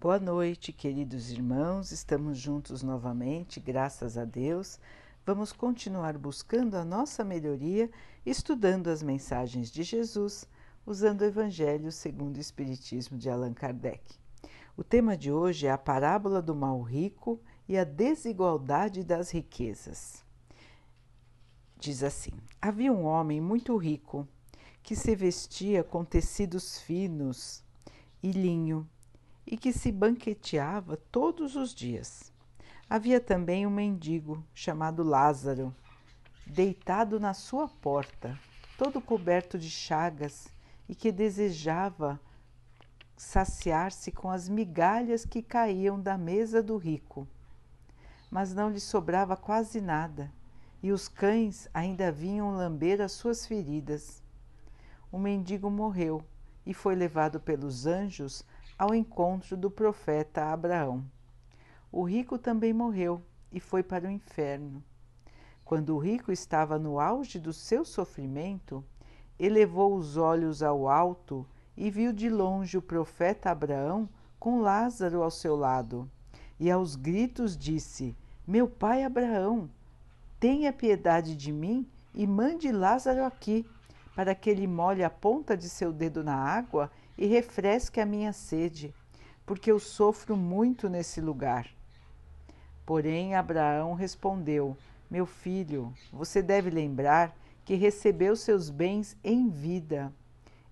Boa noite, queridos irmãos. Estamos juntos novamente, graças a Deus. Vamos continuar buscando a nossa melhoria, estudando as mensagens de Jesus, usando o Evangelho segundo o Espiritismo de Allan Kardec. O tema de hoje é a parábola do mal rico e a desigualdade das riquezas. Diz assim: Havia um homem muito rico que se vestia com tecidos finos e linho e que se banqueteava todos os dias. Havia também um mendigo chamado Lázaro, deitado na sua porta, todo coberto de chagas e que desejava saciar-se com as migalhas que caíam da mesa do rico. Mas não lhe sobrava quase nada, e os cães ainda vinham lamber as suas feridas. O mendigo morreu e foi levado pelos anjos ao encontro do profeta Abraão. O rico também morreu e foi para o inferno. Quando o rico estava no auge do seu sofrimento, elevou os olhos ao alto e viu de longe o profeta Abraão com Lázaro ao seu lado. E aos gritos disse: Meu pai Abraão, tenha piedade de mim e mande Lázaro aqui, para que ele molhe a ponta de seu dedo na água e refresque a minha sede, porque eu sofro muito nesse lugar. Porém, Abraão respondeu: Meu filho, você deve lembrar que recebeu seus bens em vida,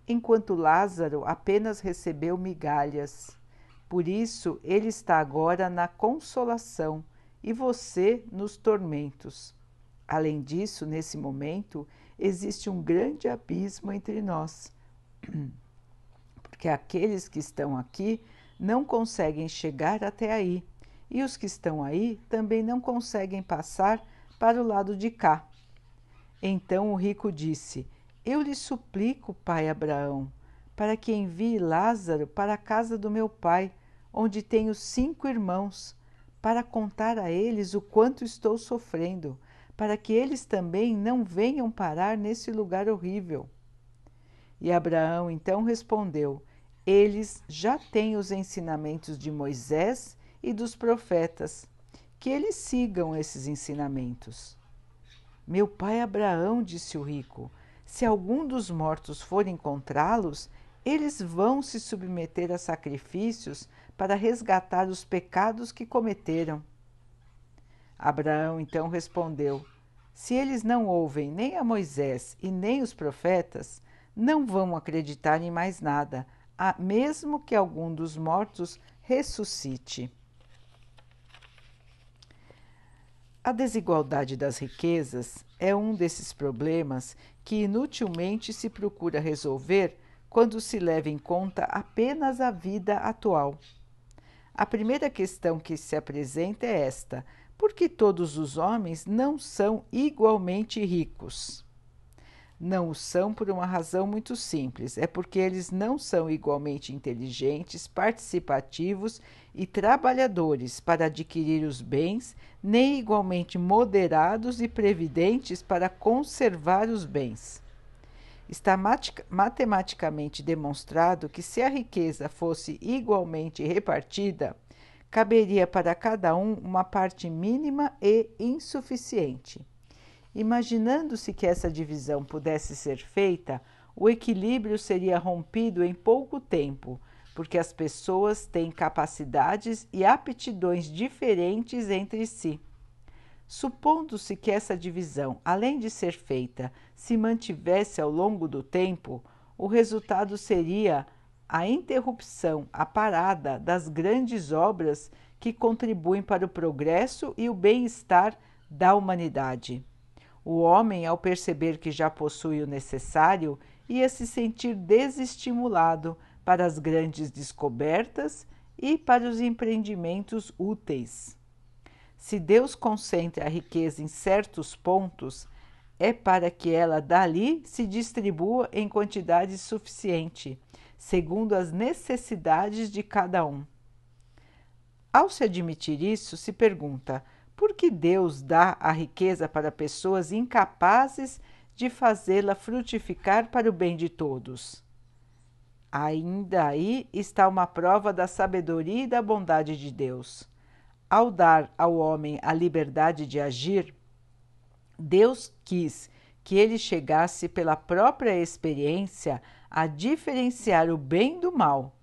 enquanto Lázaro apenas recebeu migalhas. Por isso, ele está agora na consolação e você nos tormentos. Além disso, nesse momento, existe um grande abismo entre nós. porque aqueles que estão aqui não conseguem chegar até aí, e os que estão aí também não conseguem passar para o lado de cá. Então o rico disse: Eu lhe suplico, pai Abraão, para que envie Lázaro para a casa do meu pai, onde tenho cinco irmãos, para contar a eles o quanto estou sofrendo, para que eles também não venham parar nesse lugar horrível. E Abraão então respondeu: Eles já têm os ensinamentos de Moisés e dos profetas, que eles sigam esses ensinamentos. Meu pai Abraão, disse o rico, se algum dos mortos for encontrá-los, eles vão se submeter a sacrifícios para resgatar os pecados que cometeram. Abraão então respondeu: Se eles não ouvem nem a Moisés e nem os profetas, não vão acreditar em mais nada, mesmo que algum dos mortos ressuscite. A desigualdade das riquezas é um desses problemas que inutilmente se procura resolver quando se leva em conta apenas a vida atual. A primeira questão que se apresenta é esta: por que todos os homens não são igualmente ricos? Não o são por uma razão muito simples: é porque eles não são igualmente inteligentes, participativos e trabalhadores para adquirir os bens, nem igualmente moderados e previdentes para conservar os bens. Está matematicamente demonstrado que, se a riqueza fosse igualmente repartida, caberia para cada um uma parte mínima e insuficiente. Imaginando-se que essa divisão pudesse ser feita, o equilíbrio seria rompido em pouco tempo, porque as pessoas têm capacidades e aptidões diferentes entre si. Supondo-se que essa divisão, além de ser feita, se mantivesse ao longo do tempo, o resultado seria a interrupção, a parada das grandes obras que contribuem para o progresso e o bem-estar da humanidade. O homem, ao perceber que já possui o necessário, ia se sentir desestimulado para as grandes descobertas e para os empreendimentos úteis. Se Deus concentra a riqueza em certos pontos, é para que ela dali se distribua em quantidade suficiente, segundo as necessidades de cada um. Ao se admitir isso, se pergunta: por que Deus dá a riqueza para pessoas incapazes de fazê-la frutificar para o bem de todos? Ainda aí está uma prova da sabedoria e da bondade de Deus. Ao dar ao homem a liberdade de agir, Deus quis que ele chegasse pela própria experiência a diferenciar o bem do mal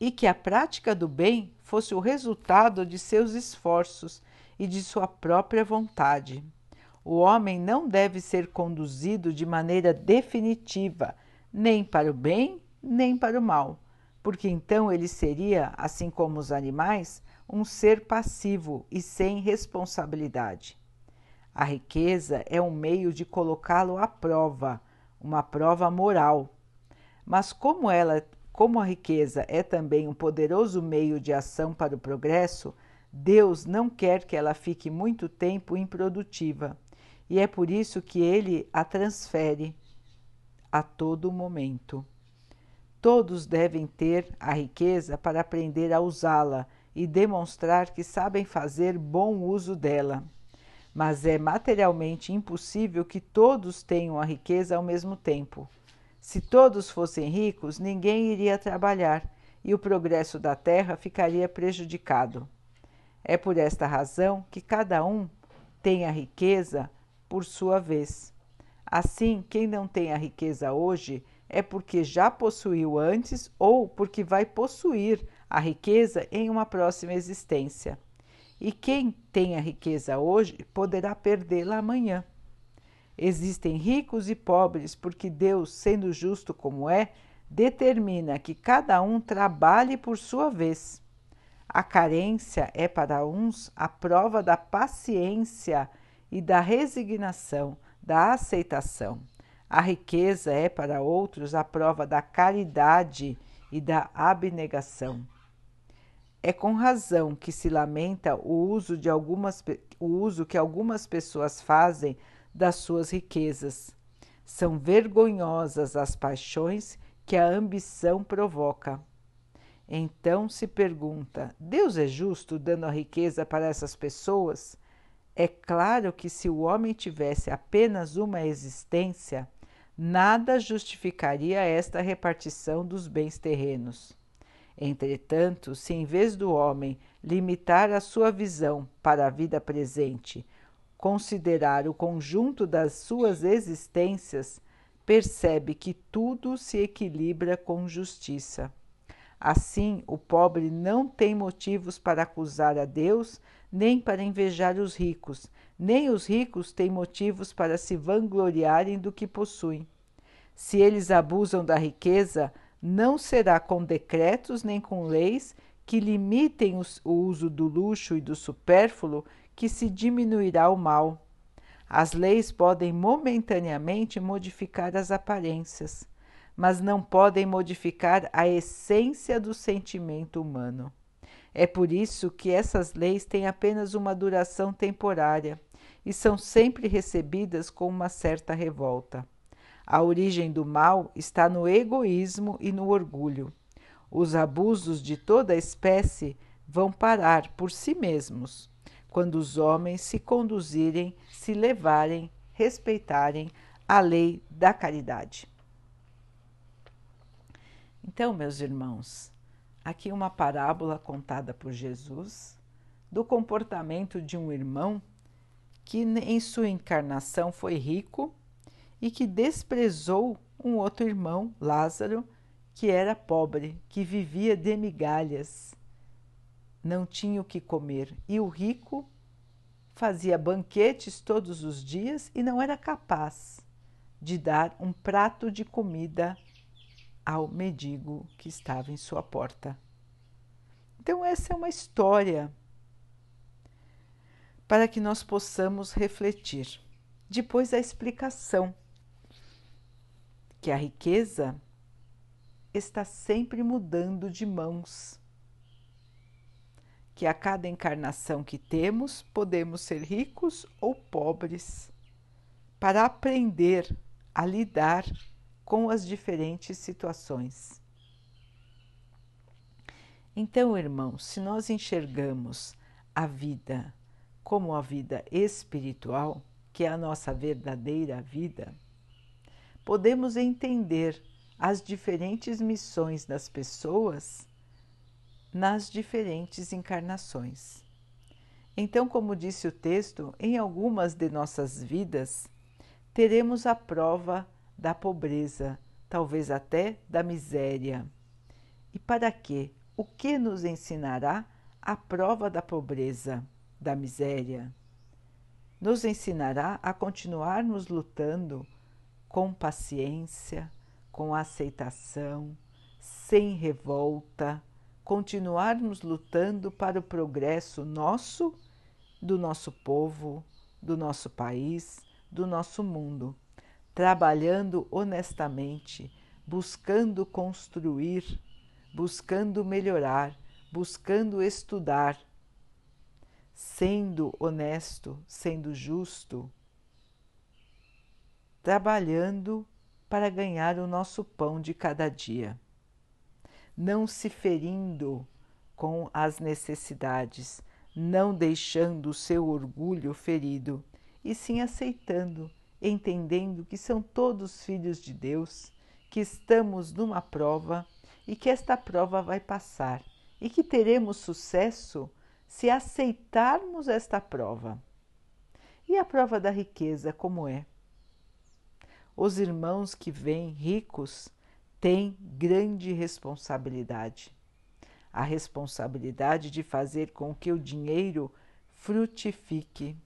e que a prática do bem fosse o resultado de seus esforços e de sua própria vontade. O homem não deve ser conduzido de maneira definitiva, nem para o bem, nem para o mal, porque então ele seria, assim como os animais, um ser passivo e sem responsabilidade. A riqueza é um meio de colocá-lo à prova, uma prova moral. Mas como ela, como a riqueza é também um poderoso meio de ação para o progresso, Deus não quer que ela fique muito tempo improdutiva, e é por isso que ele a transfere a todo momento. Todos devem ter a riqueza para aprender a usá-la e demonstrar que sabem fazer bom uso dela. Mas é materialmente impossível que todos tenham a riqueza ao mesmo tempo. Se todos fossem ricos, ninguém iria trabalhar e o progresso da terra ficaria prejudicado. É por esta razão que cada um tem a riqueza por sua vez. Assim, quem não tem a riqueza hoje é porque já possuiu antes ou porque vai possuir a riqueza em uma próxima existência. E quem tem a riqueza hoje poderá perdê-la amanhã. Existem ricos e pobres porque Deus, sendo justo como é, determina que cada um trabalhe por sua vez. A carência é para uns a prova da paciência e da resignação, da aceitação. A riqueza é para outros a prova da caridade e da abnegação. É com razão que se lamenta o uso, de algumas, o uso que algumas pessoas fazem das suas riquezas. São vergonhosas as paixões que a ambição provoca. Então se pergunta: Deus é justo dando a riqueza para essas pessoas? É claro que se o homem tivesse apenas uma existência, nada justificaria esta repartição dos bens terrenos. Entretanto, se em vez do homem limitar a sua visão para a vida presente, considerar o conjunto das suas existências, percebe que tudo se equilibra com justiça. Assim, o pobre não tem motivos para acusar a Deus, nem para invejar os ricos, nem os ricos têm motivos para se vangloriarem do que possuem. Se eles abusam da riqueza, não será com decretos nem com leis que limitem o uso do luxo e do supérfluo que se diminuirá o mal. As leis podem momentaneamente modificar as aparências, mas não podem modificar a essência do sentimento humano. É por isso que essas leis têm apenas uma duração temporária e são sempre recebidas com uma certa revolta. A origem do mal está no egoísmo e no orgulho. Os abusos de toda espécie vão parar por si mesmos quando os homens se conduzirem, se levarem, respeitarem a lei da caridade. Então, meus irmãos, aqui uma parábola contada por Jesus do comportamento de um irmão que em sua encarnação foi rico e que desprezou um outro irmão, Lázaro, que era pobre, que vivia de migalhas, não tinha o que comer, e o rico fazia banquetes todos os dias e não era capaz de dar um prato de comida ao mendigo que estava em sua porta. Então, essa é uma história para que nós possamos refletir. Depois, a explicação que a riqueza está sempre mudando de mãos. Que a cada encarnação que temos, podemos ser ricos ou pobres, para aprender a lidar com as diferentes situações. Então, irmãos, se nós enxergamos a vida como a vida espiritual, que é a nossa verdadeira vida, podemos entender as diferentes missões das pessoas nas diferentes encarnações. Então, como disse o texto, em algumas de nossas vidas teremos a prova da pobreza, talvez até da miséria. E para quê? O que nos ensinará a prova da pobreza, da miséria? Nos ensinará a continuarmos lutando com paciência, com aceitação, sem revolta, continuarmos lutando para o progresso nosso, do nosso povo, do nosso país, do nosso mundo, trabalhando honestamente, buscando construir, buscando melhorar, buscando estudar, sendo honesto, sendo justo, trabalhando para ganhar o nosso pão de cada dia. Não se ferindo com as necessidades, não deixando o seu orgulho ferido, e sim aceitando, entendendo que são todos filhos de Deus, que estamos numa prova e que esta prova vai passar e que teremos sucesso se aceitarmos esta prova. E a prova da riqueza, como é? Os irmãos que vêm ricos tem grande responsabilidade. A responsabilidade de fazer com que o dinheiro frutifique,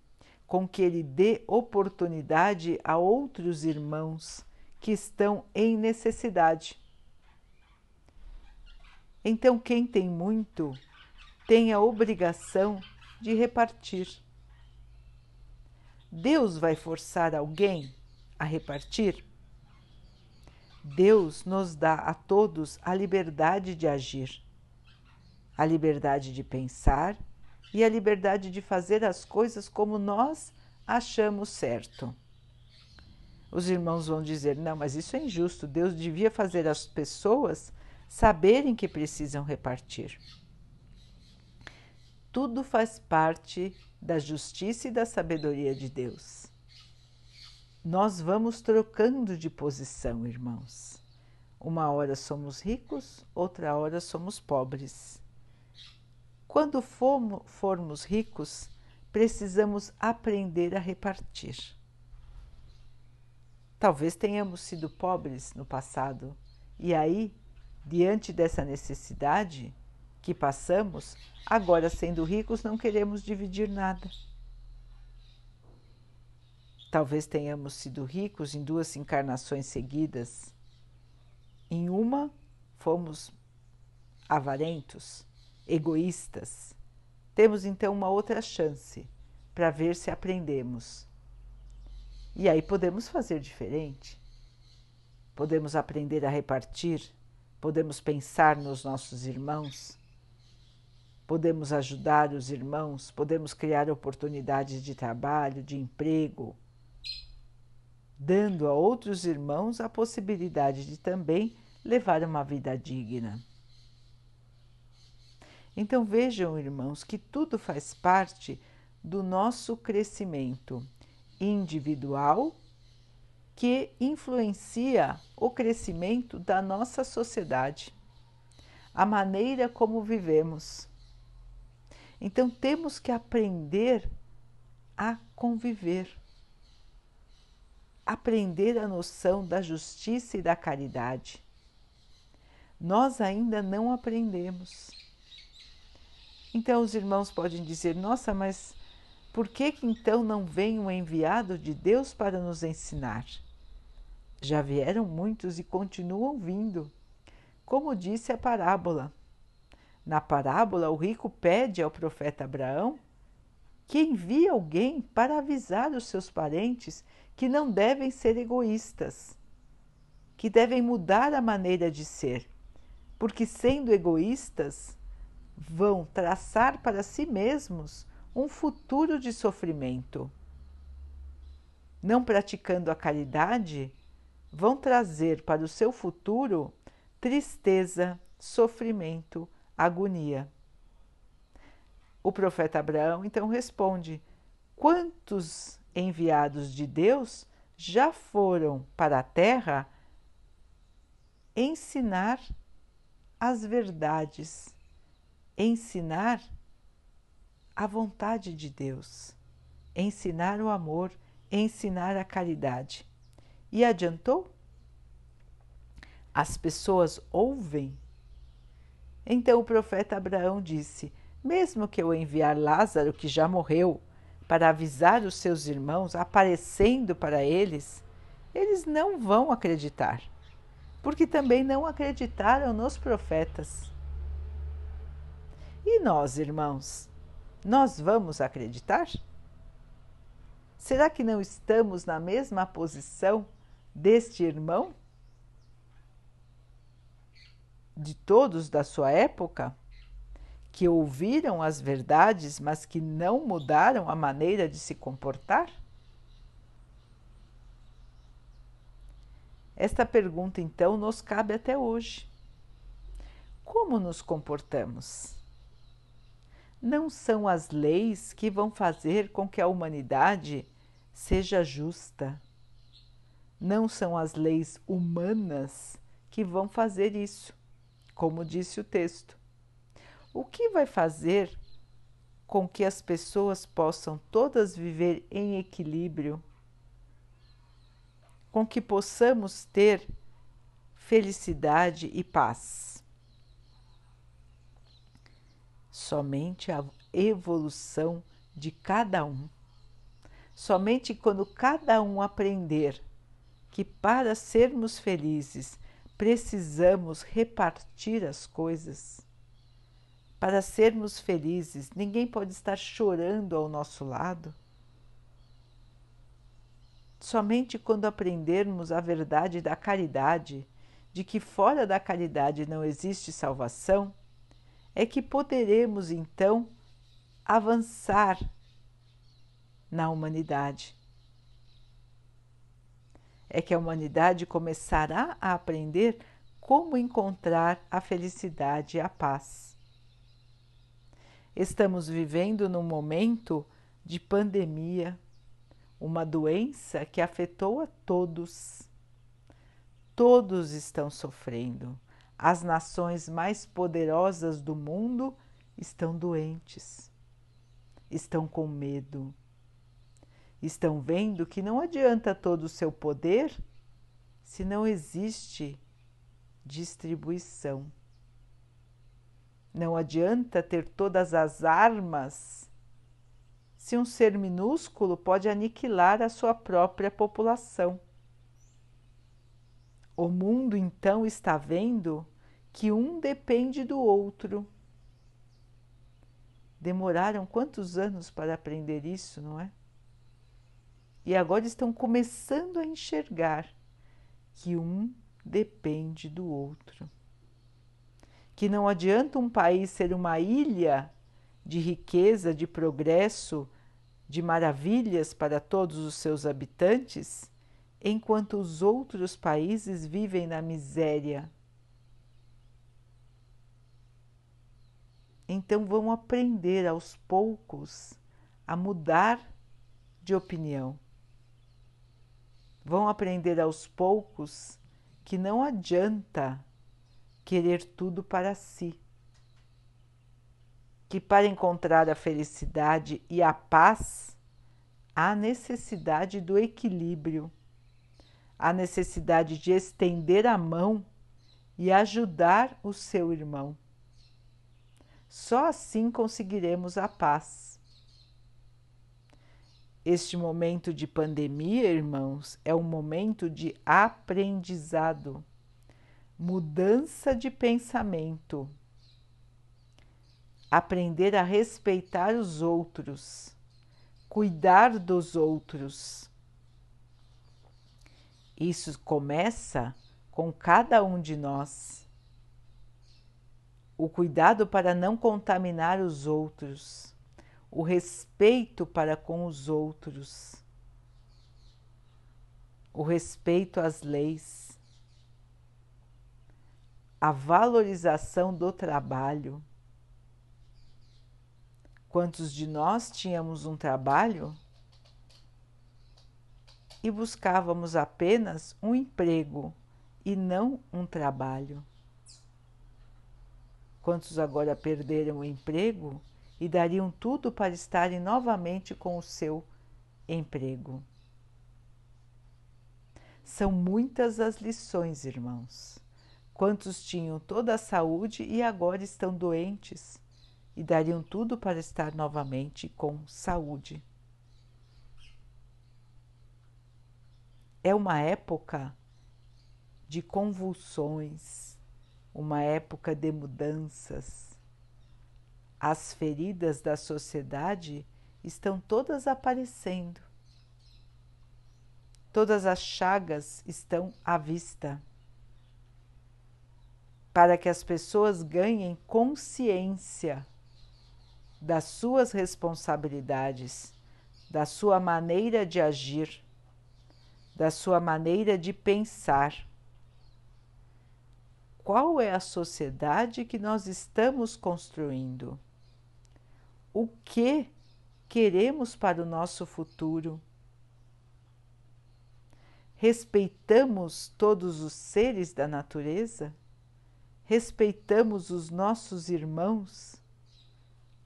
com que ele dê oportunidade a outros irmãos que estão em necessidade. Então, quem tem muito tem a obrigação de repartir. Deus vai forçar alguém a repartir? Deus nos dá a todos a liberdade de agir, a liberdade de pensar e a liberdade de fazer as coisas como nós achamos certo. Os irmãos vão dizer: não, mas isso é injusto. Deus devia fazer as pessoas saberem que precisam repartir. Tudo faz parte da justiça e da sabedoria de Deus nós vamos trocando de posição, irmãos. Uma hora somos ricos, outra hora somos pobres. Quando formos ricos, precisamos aprender a repartir. Talvez tenhamos sido pobres no passado e aí, diante dessa necessidade que passamos, agora sendo ricos, não queremos dividir nada. Talvez tenhamos sido ricos em duas encarnações seguidas. Em uma, fomos avarentos, egoístas. Temos então uma outra chance para ver se aprendemos. E aí podemos fazer diferente. Podemos aprender a repartir, podemos pensar nos nossos irmãos, podemos ajudar os irmãos, podemos criar oportunidades de trabalho, de emprego dando a outros irmãos a possibilidade de também levar uma vida digna. Então vejam, irmãos, que tudo faz parte do nosso crescimento individual que influencia o crescimento da nossa sociedade, a maneira como vivemos. Então temos que aprender a conviver aprender a noção da justiça e da caridade. Nós ainda não aprendemos. Então os irmãos podem dizer: nossa, mas por que, que então não vem um enviado de Deus para nos ensinar? Já vieram muitos e continuam vindo. Como disse a parábola. Na parábola, o rico pede ao profeta Abraão que envie alguém para avisar os seus parentes que não devem ser egoístas, que devem mudar a maneira de ser, porque sendo egoístas, vão traçar para si mesmos um futuro de sofrimento. Não praticando a caridade, vão trazer para o seu futuro tristeza, sofrimento, agonia. O profeta Abraão então responde: Quantos enviados de Deus já foram para a terra ensinar as verdades, ensinar a vontade de Deus, ensinar o amor, ensinar a caridade. E adiantou? As pessoas ouvem. Então o profeta Abraão disse: Mesmo que eu enviar Lázaro, que já morreu, para avisar os seus irmãos, aparecendo para eles, eles não vão acreditar, porque também não acreditaram nos profetas. E nós, irmãos, nós vamos acreditar? Será que não estamos na mesma posição deste irmão? De todos da sua época? Que ouviram as verdades, mas que não mudaram a maneira de se comportar? Esta pergunta, então, nos cabe até hoje. Como nos comportamos? Não são as leis que vão fazer com que a humanidade seja justa. Não são as leis humanas que vão fazer isso, como disse o texto. O que vai fazer com que as pessoas possam todas viver em equilíbrio, com que possamos ter felicidade e paz? Somente a evolução de cada um Somente quando cada um aprender que para sermos felizes precisamos repartir as coisas, para sermos felizes, ninguém pode estar chorando ao nosso lado. Somente quando aprendermos a verdade da caridade, de que fora da caridade não existe salvação, é que poderemos então avançar na humanidade. É que a humanidade começará a aprender como encontrar a felicidade e a paz. Estamos vivendo num momento de pandemia, uma doença que afetou a todos. Todos estão sofrendo. As nações mais poderosas do mundo estão doentes, estão com medo estão vendo que não adianta todo o seu poder se não existe distribuição. Não adianta ter todas as armas se um ser minúsculo pode aniquilar a sua própria população. O mundo então está vendo que um depende do outro. Demoraram quantos anos para aprender isso, não é? e agora estão começando a enxergar que um depende do outro. Que não adianta um país ser uma ilha de riqueza, de progresso, de maravilhas para todos os seus habitantes, enquanto os outros países vivem na miséria. Então vão aprender aos poucos a mudar de opinião vão aprender aos poucos que não adianta querer tudo para si. Que para encontrar a felicidade e a paz, há necessidade do equilíbrio, há necessidade de estender a mão e ajudar o seu irmão. Só assim conseguiremos a paz. Este momento de pandemia, irmãos, é um momento de aprendizado, mudança de pensamento, aprender a respeitar os outros, cuidar dos outros. Isso começa com cada um de nós. O cuidado para não contaminar os outros o respeito para com os outros, o respeito às leis, a valorização do trabalho. Quantos de nós tínhamos um trabalho e buscávamos apenas um emprego e não um trabalho. Quantos agora perderam o emprego e dariam tudo para estarem novamente com o seu emprego? São muitas as lições, irmãos. Quantos tinham toda a saúde e agora estão doentes e dariam tudo para estar novamente com saúde? É uma época de convulsões, uma época de mudanças. As feridas da sociedade estão todas aparecendo. Todas as chagas estão à vista. Para que as pessoas ganhem consciência das suas responsabilidades, da sua maneira de agir da sua maneira de pensar. Qual é a sociedade que nós estamos construindo? O que queremos para o nosso futuro? Respeitamos todos os seres da natureza? Respeitamos os nossos irmãos?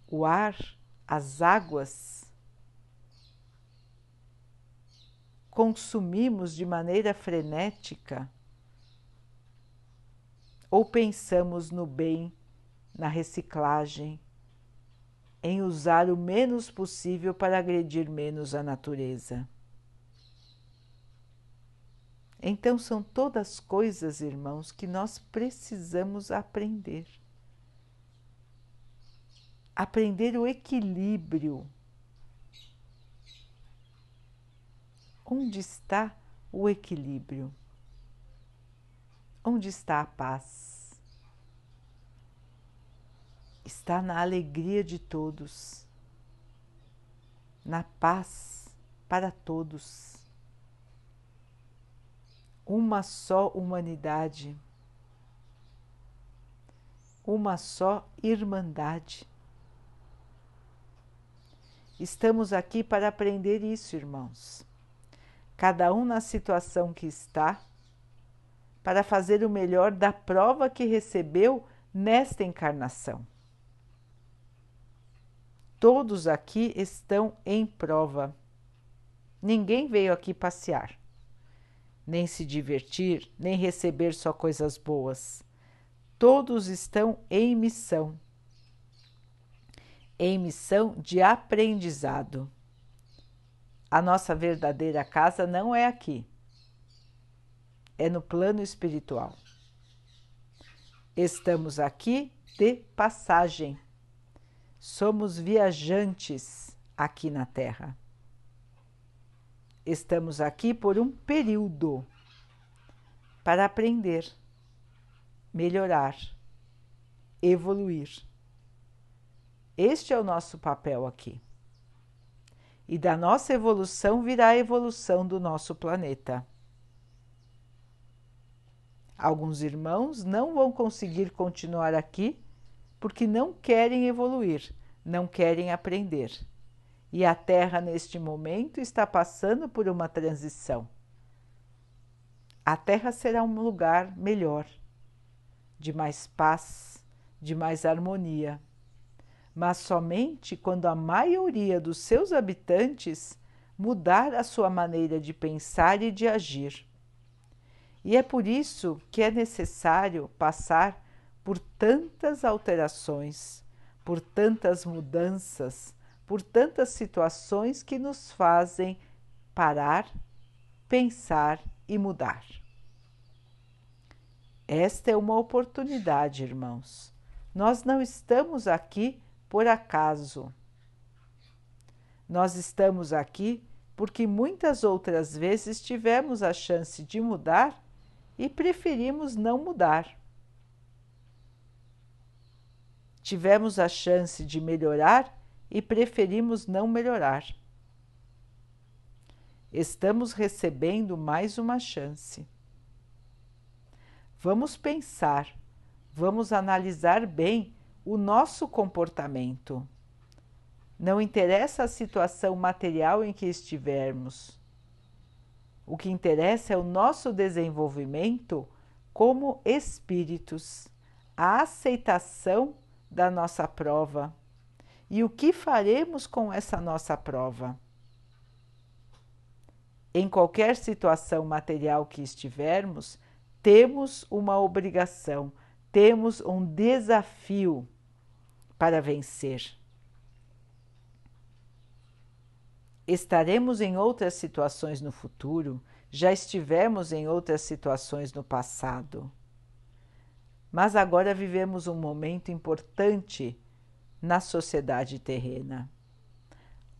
O ar, as águas? Consumimos de maneira frenética ou pensamos no bem, na reciclagem, em usar o menos possível para agredir menos a natureza. Então, são todas coisas, irmãos, que nós precisamos aprender. Aprender o equilíbrio Onde está o equilíbrio? Onde está a paz? Está na alegria de todos, na paz para todos. Uma só humanidade, uma só irmandade. Estamos aqui para aprender isso, irmãos cada um na situação que está, para fazer o melhor da prova que recebeu nesta encarnação. Todos aqui estão em prova. Ninguém veio aqui passear, nem se divertir, nem receber só coisas boas. Todos estão em missão em missão de aprendizado a nossa verdadeira casa não é aqui, é no plano espiritual. Estamos aqui de passagem, somos viajantes aqui na Terra. Estamos aqui por um período para aprender, melhorar, evoluir. Este é o nosso papel aqui e da nossa evolução virá a evolução do nosso planeta. Alguns irmãos não vão conseguir continuar aqui porque não querem evoluir, não querem aprender. E a Terra, neste momento, está passando por uma transição. A Terra será um lugar melhor, de mais paz, de mais harmonia mas somente quando a maioria dos seus habitantes mudar a sua maneira de pensar e de agir. E é por isso que é necessário passar por tantas alterações, por tantas mudanças, por tantas situações que nos fazem parar, pensar e mudar. Esta é uma oportunidade, irmãos. Nós não estamos aqui por acaso. Nós estamos aqui porque muitas outras vezes tivemos a chance de mudar e preferimos não mudar. Tivemos a chance de melhorar e preferimos não melhorar. Estamos recebendo mais uma chance. Vamos pensar, vamos analisar bem o nosso comportamento. Não interessa a situação material em que estivermos. O que interessa é o nosso desenvolvimento como espíritos, a aceitação da nossa prova e o que faremos com essa nossa prova. Em qualquer situação material que estivermos, temos uma obrigação, temos um desafio para vencer. Estaremos em outras situações no futuro, já estivemos em outras situações no passado. Mas agora vivemos um momento importante na sociedade terrena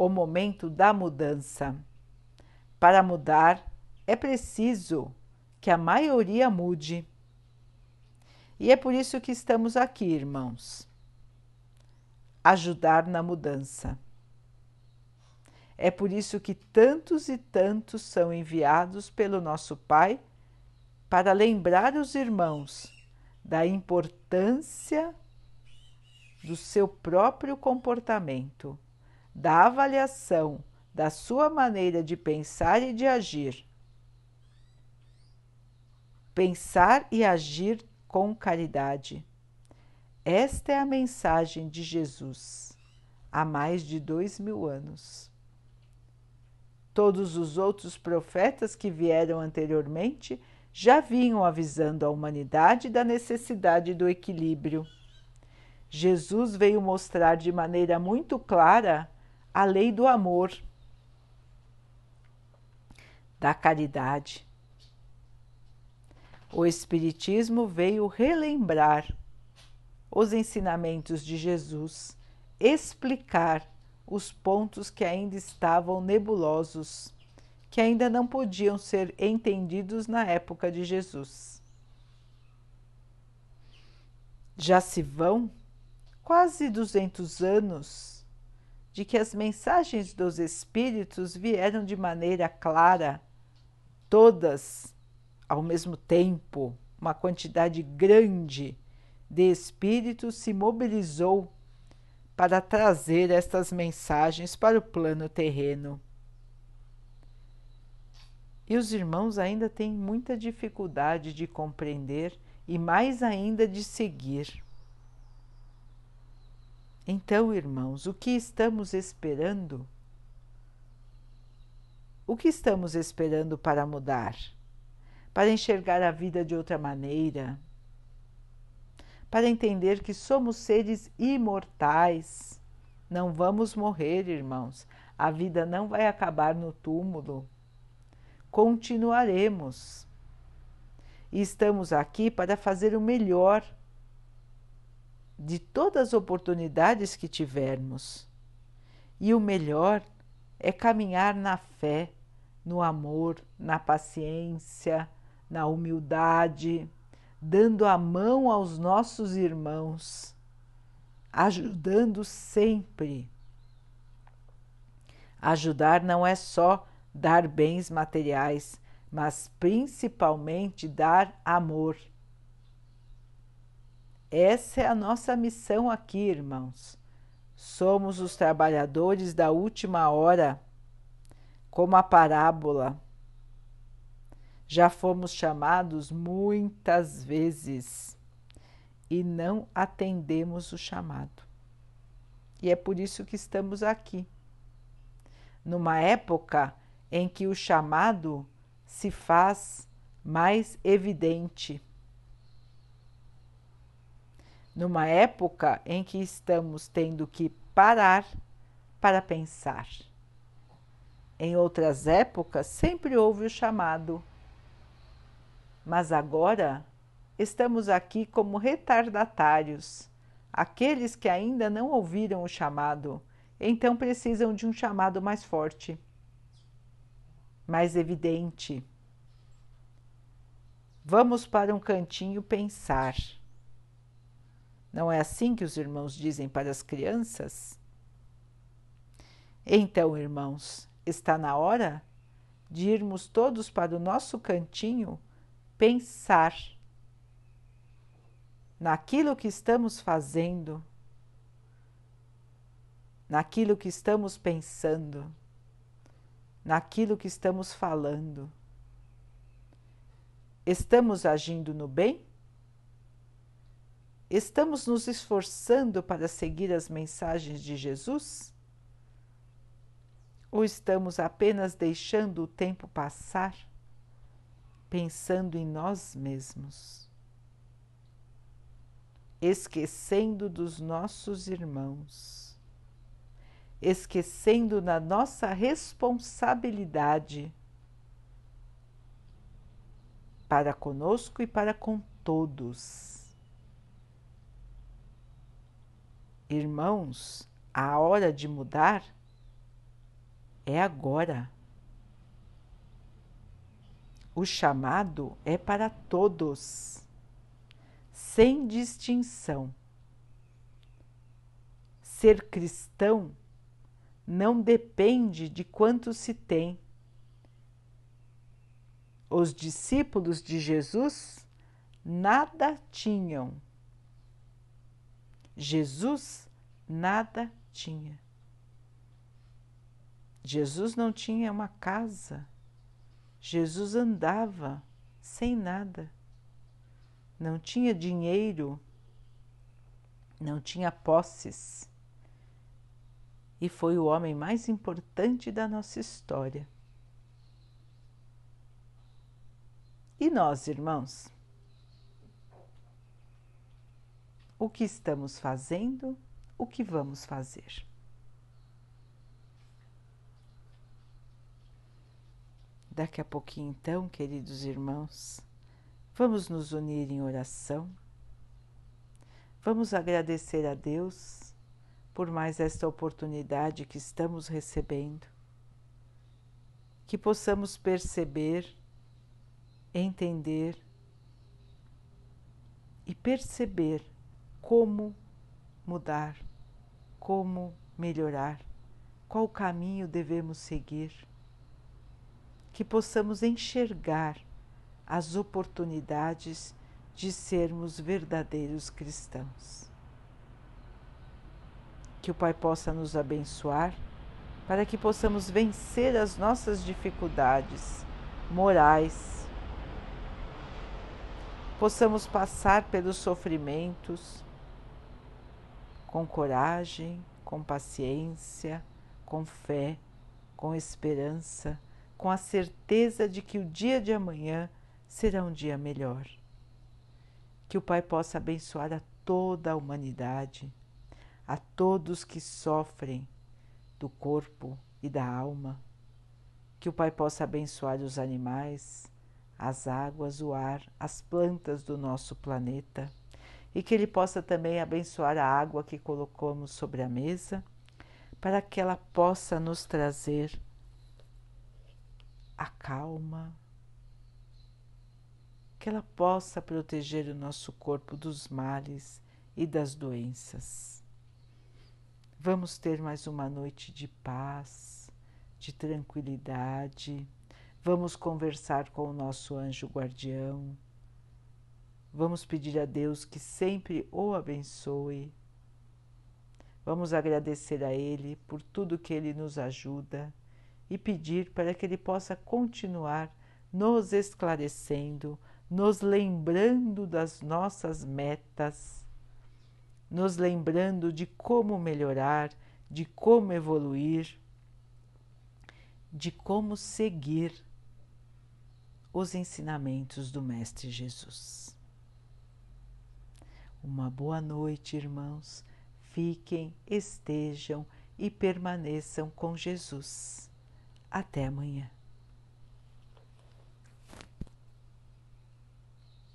o momento da mudança. Para mudar, é preciso que a maioria mude. E é por isso que estamos aqui, irmãos. Ajudar na mudança. É por isso que tantos e tantos são enviados pelo nosso Pai para lembrar os irmãos da importância do seu próprio comportamento, da avaliação da sua maneira de pensar e de agir. Pensar e agir com caridade. Esta é a mensagem de Jesus há mais de dois mil anos. Todos os outros profetas que vieram anteriormente já vinham avisando a humanidade da necessidade do equilíbrio Jesus veio mostrar de maneira muito clara a lei do amor, da caridade. O Espiritismo veio relembrar os ensinamentos de Jesus, explicar os pontos que ainda estavam nebulosos, que ainda não podiam ser entendidos na época de Jesus. Já se vão quase 200 anos de que as mensagens dos Espíritos vieram de maneira clara, todas ao mesmo tempo, uma quantidade grande de Espíritos se mobilizou para trazer estas mensagens para o plano terreno. E os irmãos ainda têm muita dificuldade de compreender e mais ainda de seguir. Então, irmãos, o que estamos esperando? O que estamos esperando para mudar? Para enxergar a vida de outra maneira? Para entender que somos seres imortais? Não vamos morrer, irmãos. A vida não vai acabar no túmulo. Continuaremos. E estamos aqui para fazer o melhor de todas as oportunidades que tivermos. E o melhor é caminhar na fé, no amor, na paciência, na humildade, dando a mão aos nossos irmãos, ajudando sempre. Ajudar não é só dar bens materiais, mas principalmente dar amor essa é a nossa missão aqui, irmãos. Somos os trabalhadores da última hora, como a parábola. Já fomos chamados muitas vezes e não atendemos o chamado. E é por isso que estamos aqui. Numa época em que o chamado se faz mais evidente numa época em que estamos tendo que parar para pensar. Em outras épocas sempre houve o chamado, mas agora estamos aqui como retardatários, aqueles que ainda não ouviram o chamado, então precisam de um chamado mais forte, mais evidente. Vamos para um cantinho pensar. Não é assim que os irmãos dizem para as crianças? Então, irmãos, está na hora de irmos todos para o nosso cantinho pensar naquilo que estamos fazendo, naquilo que estamos pensando, naquilo que estamos falando. Estamos agindo no bem? Estamos nos esforçando para seguir as mensagens de Jesus? Ou estamos apenas deixando o tempo passar, pensando em nós mesmos, esquecendo dos nossos irmãos, esquecendo da nossa responsabilidade para conosco e para com todos? Irmãos, a hora de mudar é agora. O chamado é para todos, sem distinção. Ser cristão não depende de quanto se tem. Os discípulos de Jesus nada tinham Jesus nada tinha. Jesus não tinha uma casa. Jesus andava sem nada. Não tinha dinheiro, não tinha posses. E foi o homem mais importante da nossa história. E nós, irmãos? o que estamos fazendo, o que vamos fazer. Daqui a pouquinho, então, queridos irmãos, vamos nos unir em oração. Vamos agradecer a Deus por mais esta oportunidade que estamos recebendo. Que possamos perceber, entender e perceber como mudar, como melhorar, qual caminho devemos seguir, que possamos enxergar as oportunidades de sermos verdadeiros cristãos. Que o Pai possa nos abençoar para que possamos vencer as nossas dificuldades morais, possamos passar pelos sofrimentos com coragem, com paciência, com fé, com esperança, com a certeza de que o dia de amanhã será um dia melhor. Que o Pai possa abençoar a toda a humanidade, a todos que sofrem do corpo e da alma. Que o Pai possa abençoar os animais, as águas, o ar, as plantas do nosso planeta e que Ele possa também abençoar a água que colocamos sobre a mesa, para que ela possa nos trazer a calma, que ela possa proteger o nosso corpo dos males e das doenças. Vamos ter mais uma noite de paz, de tranquilidade. Vamos conversar com o nosso anjo guardião Vamos pedir a Deus que sempre o abençoe. Vamos agradecer a Ele por tudo que Ele nos ajuda e pedir para que Ele possa continuar nos esclarecendo, nos lembrando das nossas metas, nos lembrando de como melhorar, de como evoluir, de como seguir os ensinamentos do Mestre Jesus. Uma boa noite, irmãos. Fiquem, estejam e permaneçam com Jesus. Até amanhã.